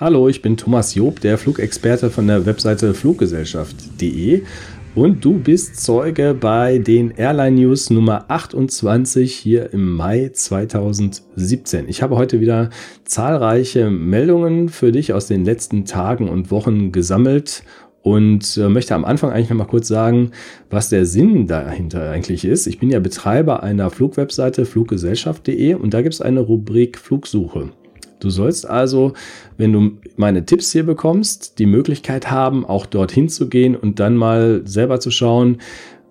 Hallo, ich bin Thomas Job, der Flugexperte von der Webseite fluggesellschaft.de und du bist Zeuge bei den Airline News Nummer 28 hier im Mai 2017. Ich habe heute wieder zahlreiche Meldungen für dich aus den letzten Tagen und Wochen gesammelt und äh, möchte am Anfang eigentlich noch mal kurz sagen, was der Sinn dahinter eigentlich ist. Ich bin ja Betreiber einer Flugwebseite fluggesellschaft.de und da gibt es eine Rubrik Flugsuche. Du sollst also, wenn du meine Tipps hier bekommst, die Möglichkeit haben, auch dorthin zu gehen und dann mal selber zu schauen,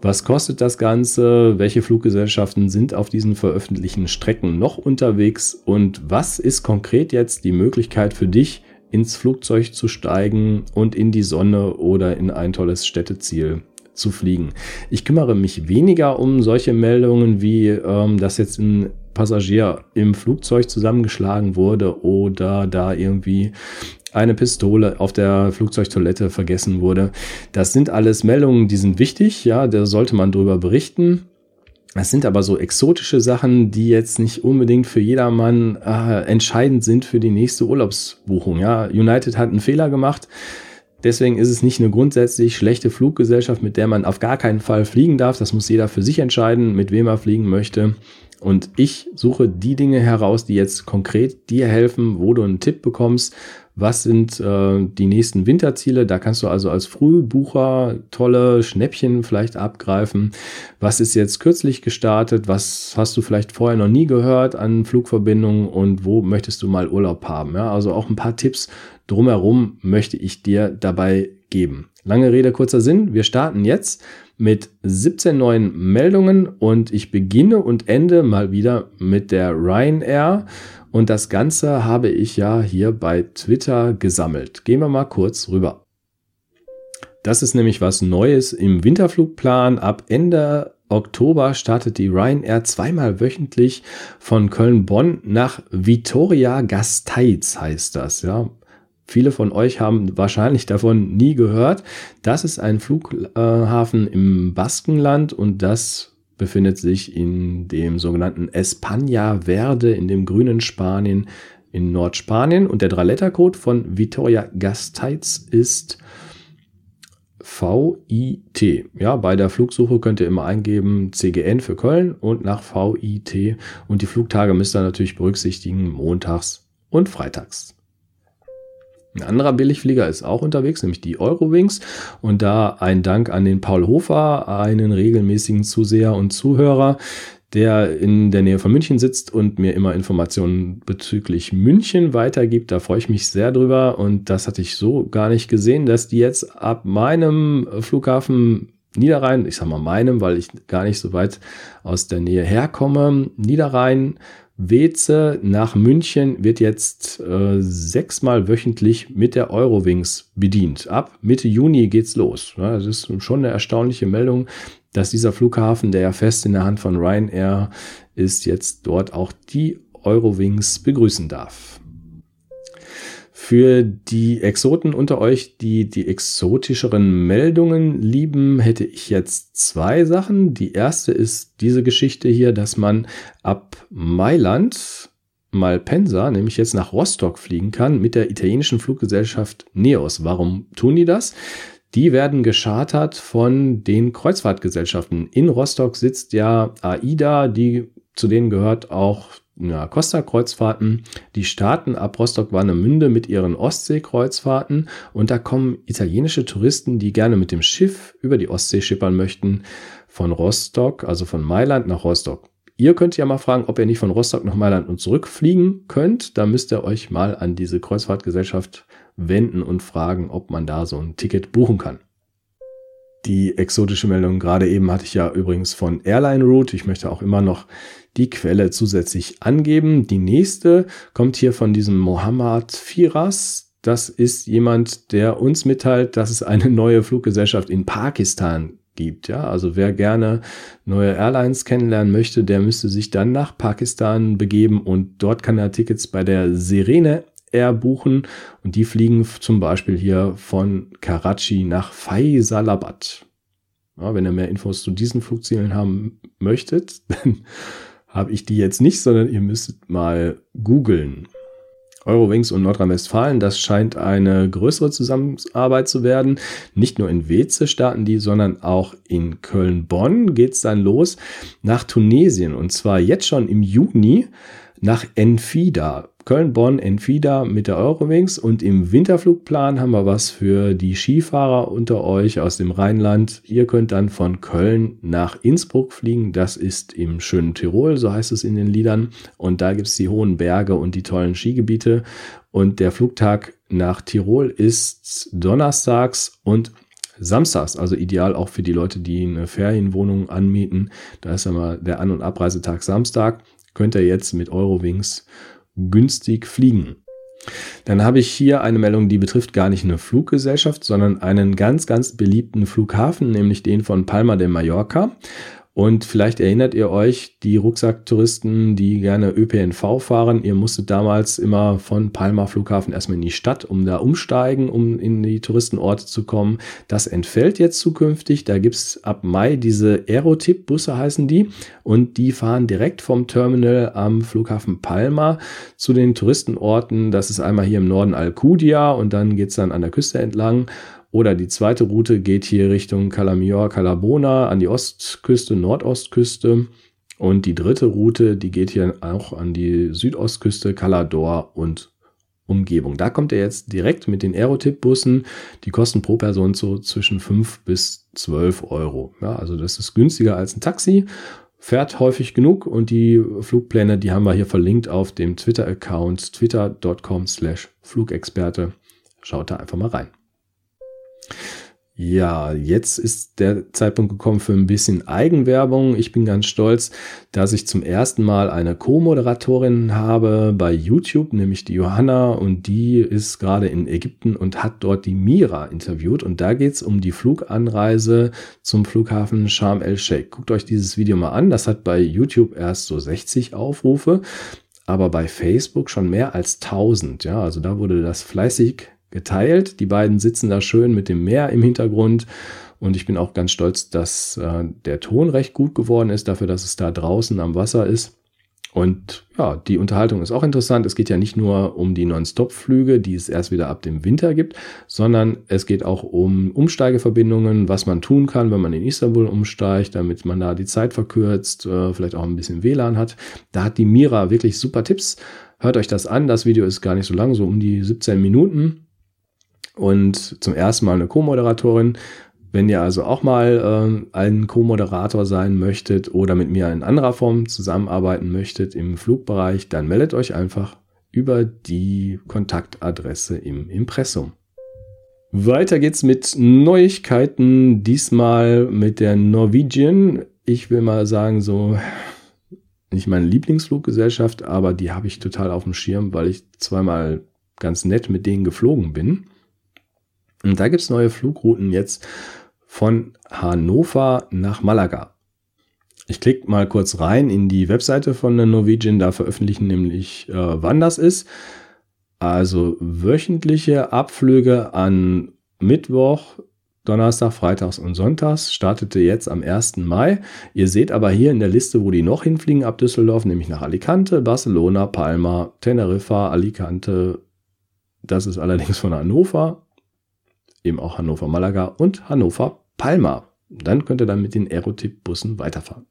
was kostet das Ganze? Welche Fluggesellschaften sind auf diesen veröffentlichten Strecken noch unterwegs? Und was ist konkret jetzt die Möglichkeit für dich, ins Flugzeug zu steigen und in die Sonne oder in ein tolles Städteziel zu fliegen? Ich kümmere mich weniger um solche Meldungen wie, ähm, dass jetzt ein Passagier im Flugzeug zusammengeschlagen wurde oder da irgendwie eine Pistole auf der Flugzeugtoilette vergessen wurde. Das sind alles Meldungen, die sind wichtig, ja, da sollte man drüber berichten. Das sind aber so exotische Sachen, die jetzt nicht unbedingt für jedermann äh, entscheidend sind für die nächste Urlaubsbuchung. Ja, United hat einen Fehler gemacht. Deswegen ist es nicht eine grundsätzlich schlechte Fluggesellschaft, mit der man auf gar keinen Fall fliegen darf. Das muss jeder für sich entscheiden, mit wem er fliegen möchte. Und ich suche die Dinge heraus, die jetzt konkret dir helfen, wo du einen Tipp bekommst. Was sind äh, die nächsten Winterziele? Da kannst du also als Frühbucher tolle Schnäppchen vielleicht abgreifen. Was ist jetzt kürzlich gestartet? Was hast du vielleicht vorher noch nie gehört an Flugverbindungen und wo möchtest du mal Urlaub haben? Ja, also auch ein paar Tipps drumherum möchte ich dir dabei geben. Lange Rede, kurzer Sinn. Wir starten jetzt mit 17 neuen Meldungen und ich beginne und ende mal wieder mit der Ryanair. Und das Ganze habe ich ja hier bei Twitter gesammelt. Gehen wir mal kurz rüber. Das ist nämlich was Neues im Winterflugplan. Ab Ende Oktober startet die Ryanair zweimal wöchentlich von Köln-Bonn nach Vitoria Gasteiz heißt das, ja. Viele von euch haben wahrscheinlich davon nie gehört. Das ist ein Flughafen im Baskenland und das befindet sich in dem sogenannten España Verde, in dem grünen Spanien in Nordspanien. Und der Drei-Letter-Code von Vitoria Gasteiz ist VIT. Ja, bei der Flugsuche könnt ihr immer eingeben CGN für Köln und nach VIT. Und die Flugtage müsst ihr natürlich berücksichtigen, montags und freitags. Ein anderer Billigflieger ist auch unterwegs, nämlich die Eurowings. Und da ein Dank an den Paul Hofer, einen regelmäßigen Zuseher und Zuhörer, der in der Nähe von München sitzt und mir immer Informationen bezüglich München weitergibt. Da freue ich mich sehr drüber. Und das hatte ich so gar nicht gesehen, dass die jetzt ab meinem Flughafen Niederrhein, ich sag mal meinem, weil ich gar nicht so weit aus der Nähe herkomme, Niederrhein Weze nach München wird jetzt äh, sechsmal wöchentlich mit der Eurowings bedient. Ab Mitte Juni geht's los. Ja, das ist schon eine erstaunliche Meldung, dass dieser Flughafen, der ja fest in der Hand von Ryanair ist, jetzt dort auch die Eurowings begrüßen darf. Für die Exoten unter euch, die die exotischeren Meldungen lieben, hätte ich jetzt zwei Sachen. Die erste ist diese Geschichte hier, dass man ab Mailand Malpensa, nämlich jetzt nach Rostock fliegen kann mit der italienischen Fluggesellschaft Neos. Warum tun die das? Die werden geschartert von den Kreuzfahrtgesellschaften. In Rostock sitzt ja AIDA, die zu denen gehört auch ja, Costa-Kreuzfahrten. Die starten ab Rostock-Warnemünde mit ihren Ostsee-Kreuzfahrten und da kommen italienische Touristen, die gerne mit dem Schiff über die Ostsee schippern möchten, von Rostock, also von Mailand nach Rostock. Ihr könnt ja mal fragen, ob ihr nicht von Rostock nach Mailand und zurückfliegen könnt. Da müsst ihr euch mal an diese Kreuzfahrtgesellschaft wenden und fragen, ob man da so ein Ticket buchen kann. Die exotische Meldung gerade eben hatte ich ja übrigens von Airline Route. Ich möchte auch immer noch die Quelle zusätzlich angeben. Die nächste kommt hier von diesem Mohammad Firas. Das ist jemand, der uns mitteilt, dass es eine neue Fluggesellschaft in Pakistan gibt. Ja, also wer gerne neue Airlines kennenlernen möchte, der müsste sich dann nach Pakistan begeben und dort kann er Tickets bei der Serene Air buchen und die fliegen zum Beispiel hier von Karachi nach Faisalabad. Ja, wenn ihr mehr Infos zu diesen Flugzielen haben möchtet, dann habe ich die jetzt nicht, sondern ihr müsst mal googeln. Eurowings und Nordrhein-Westfalen, das scheint eine größere Zusammenarbeit zu werden. Nicht nur in Weze starten die, sondern auch in Köln-Bonn geht es dann los nach Tunesien und zwar jetzt schon im Juni nach Enfida. Köln-Bonn, Enfida mit der Eurowings und im Winterflugplan haben wir was für die Skifahrer unter euch aus dem Rheinland. Ihr könnt dann von Köln nach Innsbruck fliegen. Das ist im schönen Tirol, so heißt es in den Liedern. Und da gibt es die hohen Berge und die tollen Skigebiete. Und der Flugtag nach Tirol ist donnerstags und samstags, also ideal auch für die Leute, die eine Ferienwohnung anmieten. Da ist immer der An- und Abreisetag Samstag. Könnt ihr jetzt mit Eurowings günstig fliegen. Dann habe ich hier eine Meldung, die betrifft gar nicht eine Fluggesellschaft, sondern einen ganz, ganz beliebten Flughafen, nämlich den von Palma de Mallorca. Und vielleicht erinnert ihr euch, die Rucksacktouristen, die gerne ÖPNV fahren, ihr musstet damals immer von Palma Flughafen erstmal in die Stadt, um da umsteigen, um in die Touristenorte zu kommen. Das entfällt jetzt zukünftig. Da gibt's ab Mai diese Aerotip-Busse heißen die. Und die fahren direkt vom Terminal am Flughafen Palma zu den Touristenorten. Das ist einmal hier im Norden Alcudia und dann geht's dann an der Küste entlang. Oder die zweite Route geht hier Richtung Calamior, Calabona an die Ostküste, Nordostküste. Und die dritte Route, die geht hier auch an die Südostküste, Calador und Umgebung. Da kommt er jetzt direkt mit den Aerotip-Bussen. Die kosten pro Person so zwischen 5 bis 12 Euro. Ja, also das ist günstiger als ein Taxi, fährt häufig genug und die Flugpläne, die haben wir hier verlinkt auf dem Twitter-Account twitter.com slash Flugexperte. Schaut da einfach mal rein. Ja, jetzt ist der Zeitpunkt gekommen für ein bisschen Eigenwerbung. Ich bin ganz stolz, dass ich zum ersten Mal eine Co-Moderatorin habe bei YouTube, nämlich die Johanna und die ist gerade in Ägypten und hat dort die Mira interviewt und da geht's um die Fluganreise zum Flughafen Sharm el-Sheikh. Guckt euch dieses Video mal an, das hat bei YouTube erst so 60 Aufrufe, aber bei Facebook schon mehr als 1000. Ja, also da wurde das fleißig geteilt. Die beiden sitzen da schön mit dem Meer im Hintergrund. Und ich bin auch ganz stolz, dass äh, der Ton recht gut geworden ist, dafür, dass es da draußen am Wasser ist. Und ja, die Unterhaltung ist auch interessant. Es geht ja nicht nur um die Non-Stop-Flüge, die es erst wieder ab dem Winter gibt, sondern es geht auch um Umsteigeverbindungen, was man tun kann, wenn man in Istanbul umsteigt, damit man da die Zeit verkürzt, äh, vielleicht auch ein bisschen WLAN hat. Da hat die Mira wirklich super Tipps. Hört euch das an. Das Video ist gar nicht so lang, so um die 17 Minuten und zum ersten Mal eine Co-Moderatorin. Wenn ihr also auch mal äh, ein Co-Moderator sein möchtet oder mit mir in anderer Form zusammenarbeiten möchtet im Flugbereich, dann meldet euch einfach über die Kontaktadresse im Impressum. Weiter geht's mit Neuigkeiten, diesmal mit der Norwegian. Ich will mal sagen, so nicht meine Lieblingsfluggesellschaft, aber die habe ich total auf dem Schirm, weil ich zweimal ganz nett mit denen geflogen bin. Und da gibt es neue Flugrouten jetzt von Hannover nach Malaga. Ich klicke mal kurz rein in die Webseite von der Norwegian, da veröffentlichen nämlich, äh, wann das ist. Also wöchentliche Abflüge an Mittwoch, Donnerstag, Freitags und Sonntags startete jetzt am 1. Mai. Ihr seht aber hier in der Liste, wo die noch hinfliegen ab Düsseldorf, nämlich nach Alicante, Barcelona, Palma, Teneriffa, Alicante. Das ist allerdings von Hannover eben auch Hannover-Malaga und Hannover-Palma. Dann könnt ihr dann mit den Aerotip-Bussen weiterfahren.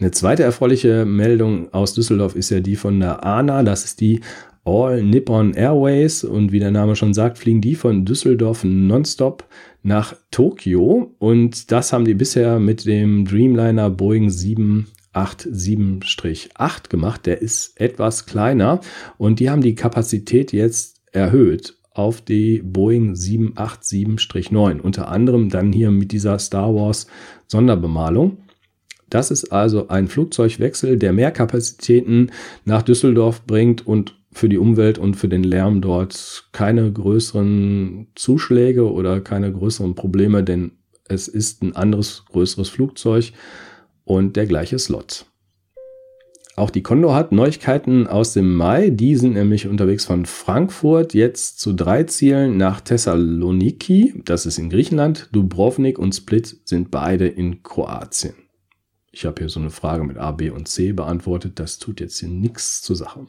Eine zweite erfreuliche Meldung aus Düsseldorf ist ja die von der ANA. Das ist die All Nippon Airways. Und wie der Name schon sagt, fliegen die von Düsseldorf nonstop nach Tokio. Und das haben die bisher mit dem Dreamliner Boeing 787-8 gemacht. Der ist etwas kleiner und die haben die Kapazität jetzt erhöht auf die Boeing 787-9. Unter anderem dann hier mit dieser Star Wars Sonderbemalung. Das ist also ein Flugzeugwechsel, der mehr Kapazitäten nach Düsseldorf bringt und für die Umwelt und für den Lärm dort keine größeren Zuschläge oder keine größeren Probleme, denn es ist ein anderes, größeres Flugzeug und der gleiche Slot. Auch die Condor hat Neuigkeiten aus dem Mai. Die sind nämlich unterwegs von Frankfurt jetzt zu drei Zielen nach Thessaloniki. Das ist in Griechenland. Dubrovnik und Split sind beide in Kroatien. Ich habe hier so eine Frage mit A, B und C beantwortet. Das tut jetzt hier nichts zur Sache.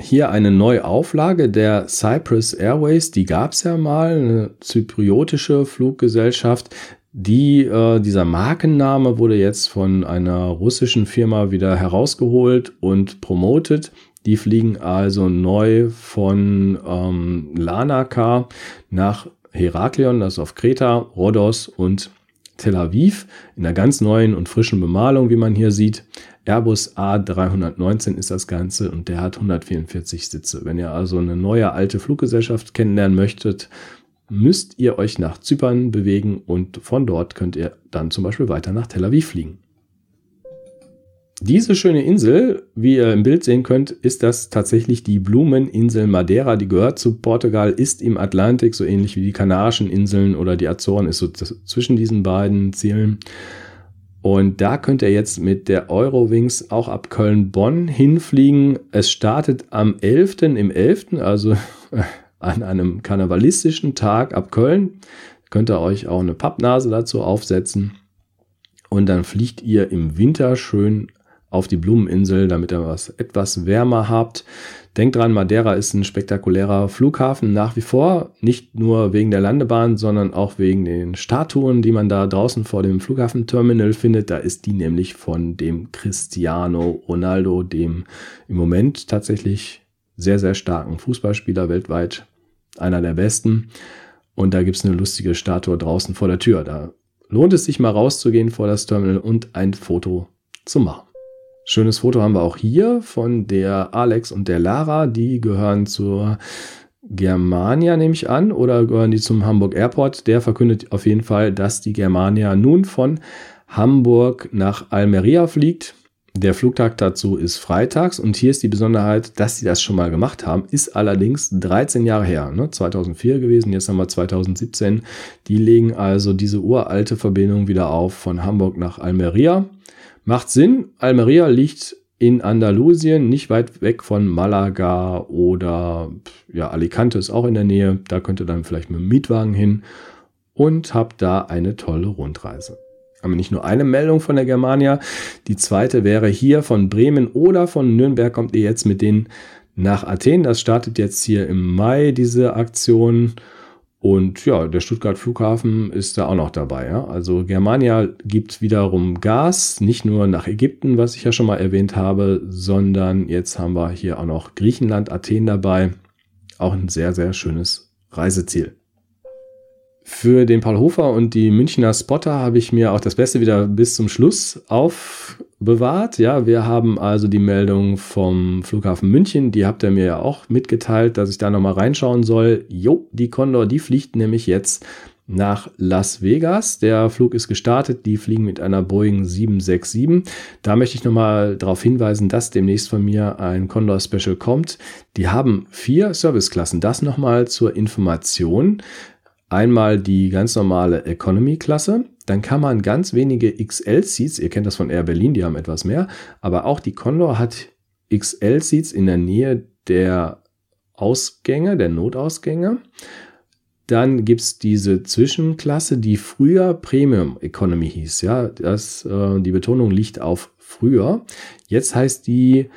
hier eine Neuauflage der Cyprus Airways, die gab es ja mal, eine zypriotische Fluggesellschaft. Die, äh, dieser Markenname wurde jetzt von einer russischen Firma wieder herausgeholt und promotet. Die fliegen also neu von ähm, Lanaka nach Heraklion, das ist auf Kreta, Rhodos und Tel Aviv in einer ganz neuen und frischen Bemalung, wie man hier sieht. Airbus A319 ist das Ganze und der hat 144 Sitze. Wenn ihr also eine neue alte Fluggesellschaft kennenlernen möchtet, müsst ihr euch nach Zypern bewegen und von dort könnt ihr dann zum Beispiel weiter nach Tel Aviv fliegen. Diese schöne Insel, wie ihr im Bild sehen könnt, ist das tatsächlich die Blumeninsel Madeira. Die gehört zu Portugal, ist im Atlantik, so ähnlich wie die Kanarischen Inseln oder die Azoren, ist so zwischen diesen beiden Zielen. Und da könnt ihr jetzt mit der Eurowings auch ab Köln-Bonn hinfliegen. Es startet am 11. im 11., also an einem karnevalistischen Tag ab Köln. Könnt ihr euch auch eine Pappnase dazu aufsetzen. Und dann fliegt ihr im Winter schön auf die Blumeninsel, damit ihr was etwas wärmer habt. Denkt dran, Madeira ist ein spektakulärer Flughafen nach wie vor, nicht nur wegen der Landebahn, sondern auch wegen den Statuen, die man da draußen vor dem Flughafenterminal findet. Da ist die nämlich von dem Cristiano Ronaldo, dem im Moment tatsächlich sehr, sehr starken Fußballspieler weltweit, einer der besten. Und da gibt es eine lustige Statue draußen vor der Tür. Da lohnt es sich mal rauszugehen vor das Terminal und ein Foto zu machen. Schönes Foto haben wir auch hier von der Alex und der Lara. Die gehören zur Germania, nehme ich an, oder gehören die zum Hamburg Airport? Der verkündet auf jeden Fall, dass die Germania nun von Hamburg nach Almeria fliegt. Der Flugtag dazu ist freitags und hier ist die Besonderheit, dass sie das schon mal gemacht haben, ist allerdings 13 Jahre her, ne? 2004 gewesen, jetzt haben wir 2017. Die legen also diese uralte Verbindung wieder auf von Hamburg nach Almeria. Macht Sinn, Almeria liegt in Andalusien, nicht weit weg von Malaga oder ja, Alicante ist auch in der Nähe. Da könnt ihr dann vielleicht mit dem Mietwagen hin und habt da eine tolle Rundreise. Aber nicht nur eine Meldung von der Germania. Die zweite wäre hier von Bremen oder von Nürnberg kommt ihr jetzt mit denen nach Athen. Das startet jetzt hier im Mai, diese Aktion. Und ja, der Stuttgart Flughafen ist da auch noch dabei. Ja? Also Germania gibt wiederum Gas, nicht nur nach Ägypten, was ich ja schon mal erwähnt habe, sondern jetzt haben wir hier auch noch Griechenland, Athen dabei. Auch ein sehr, sehr schönes Reiseziel. Für den Paul Hofer und die Münchner Spotter habe ich mir auch das Beste wieder bis zum Schluss aufbewahrt. Ja, wir haben also die Meldung vom Flughafen München, die habt ihr mir ja auch mitgeteilt, dass ich da nochmal reinschauen soll. Jo, die Condor, die fliegt nämlich jetzt nach Las Vegas. Der Flug ist gestartet. Die fliegen mit einer Boeing 767. Da möchte ich nochmal darauf hinweisen, dass demnächst von mir ein Condor Special kommt. Die haben vier Serviceklassen. Das nochmal zur Information. Einmal die ganz normale Economy-Klasse, dann kann man ganz wenige XL-Seats, ihr kennt das von Air Berlin, die haben etwas mehr, aber auch die Condor hat XL-Seats in der Nähe der Ausgänge, der Notausgänge. Dann gibt es diese Zwischenklasse, die früher Premium Economy hieß. Ja, das, äh, die Betonung liegt auf früher. Jetzt heißt die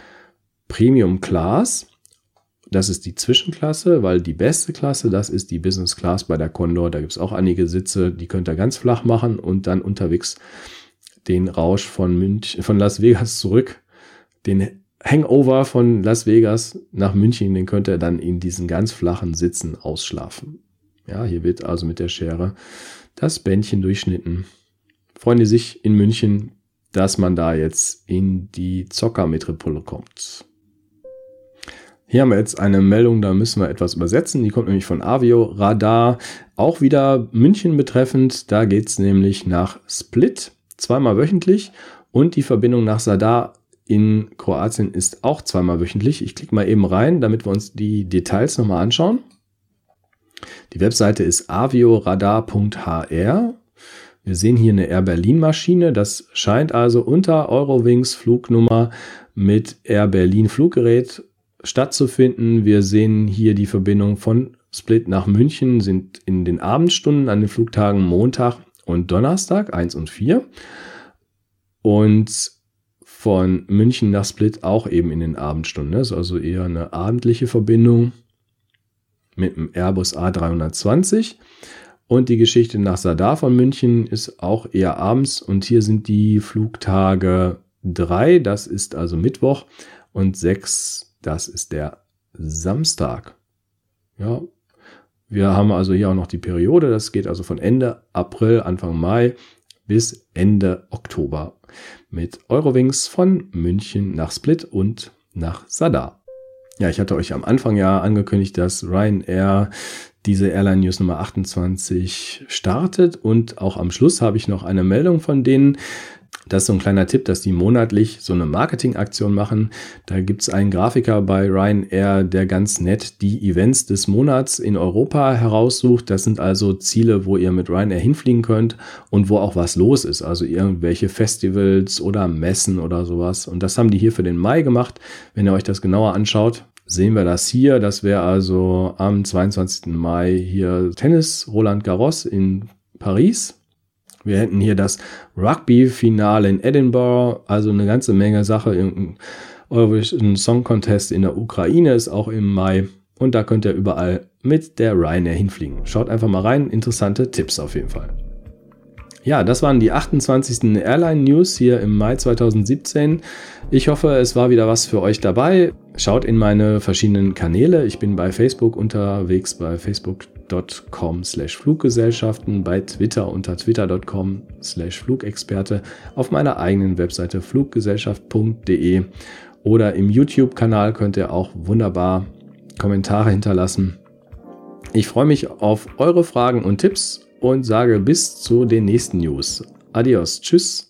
Premium Class. Das ist die Zwischenklasse, weil die beste Klasse, das ist die Business Class bei der Condor. Da gibt es auch einige Sitze, die könnt ihr ganz flach machen und dann unterwegs den Rausch von, Münch, von Las Vegas zurück, den Hangover von Las Vegas nach München, den könnt ihr dann in diesen ganz flachen Sitzen ausschlafen. Ja, hier wird also mit der Schere das Bändchen durchschnitten. Freuen die sich in München, dass man da jetzt in die Zockermetropole kommt. Hier haben wir jetzt eine Meldung, da müssen wir etwas übersetzen. Die kommt nämlich von Avio Radar, auch wieder München betreffend. Da geht es nämlich nach Split, zweimal wöchentlich. Und die Verbindung nach Sadar in Kroatien ist auch zweimal wöchentlich. Ich klicke mal eben rein, damit wir uns die Details nochmal anschauen. Die Webseite ist avioradar.hr. Wir sehen hier eine Air Berlin Maschine. Das scheint also unter Eurowings Flugnummer mit Air Berlin Fluggerät stattzufinden. Wir sehen hier die Verbindung von Split nach München, sind in den Abendstunden an den Flugtagen Montag und Donnerstag 1 und 4. Und von München nach Split auch eben in den Abendstunden. Das ist also eher eine abendliche Verbindung mit dem Airbus A320. Und die Geschichte nach Sadar von München ist auch eher abends. Und hier sind die Flugtage 3, das ist also Mittwoch, und 6, das ist der Samstag. Ja, wir haben also hier auch noch die Periode, das geht also von Ende April, Anfang Mai bis Ende Oktober mit Eurowings von München nach Split und nach Sadar. Ja, ich hatte euch am Anfang ja angekündigt, dass Ryanair diese Airline News Nummer 28 startet und auch am Schluss habe ich noch eine Meldung von denen. Das ist so ein kleiner Tipp, dass die monatlich so eine Marketingaktion machen. Da gibt es einen Grafiker bei Ryanair, der ganz nett die Events des Monats in Europa heraussucht. Das sind also Ziele, wo ihr mit Ryanair hinfliegen könnt und wo auch was los ist. Also irgendwelche Festivals oder Messen oder sowas. Und das haben die hier für den Mai gemacht. Wenn ihr euch das genauer anschaut, sehen wir das hier. Das wäre also am 22. Mai hier Tennis Roland Garros in Paris. Wir hätten hier das Rugby-Finale in Edinburgh, also eine ganze Menge Sache. Irgendein Song Contest in der Ukraine ist auch im Mai. Und da könnt ihr überall mit der Ryanair hinfliegen. Schaut einfach mal rein, interessante Tipps auf jeden Fall. Ja, das waren die 28. Airline News hier im Mai 2017. Ich hoffe, es war wieder was für euch dabei. Schaut in meine verschiedenen Kanäle. Ich bin bei Facebook unterwegs bei facebook.com slash Fluggesellschaften, bei Twitter unter twitter.com slash Flugexperte, auf meiner eigenen Webseite fluggesellschaft.de oder im YouTube-Kanal könnt ihr auch wunderbar Kommentare hinterlassen. Ich freue mich auf eure Fragen und Tipps und sage bis zu den nächsten News. Adios, tschüss.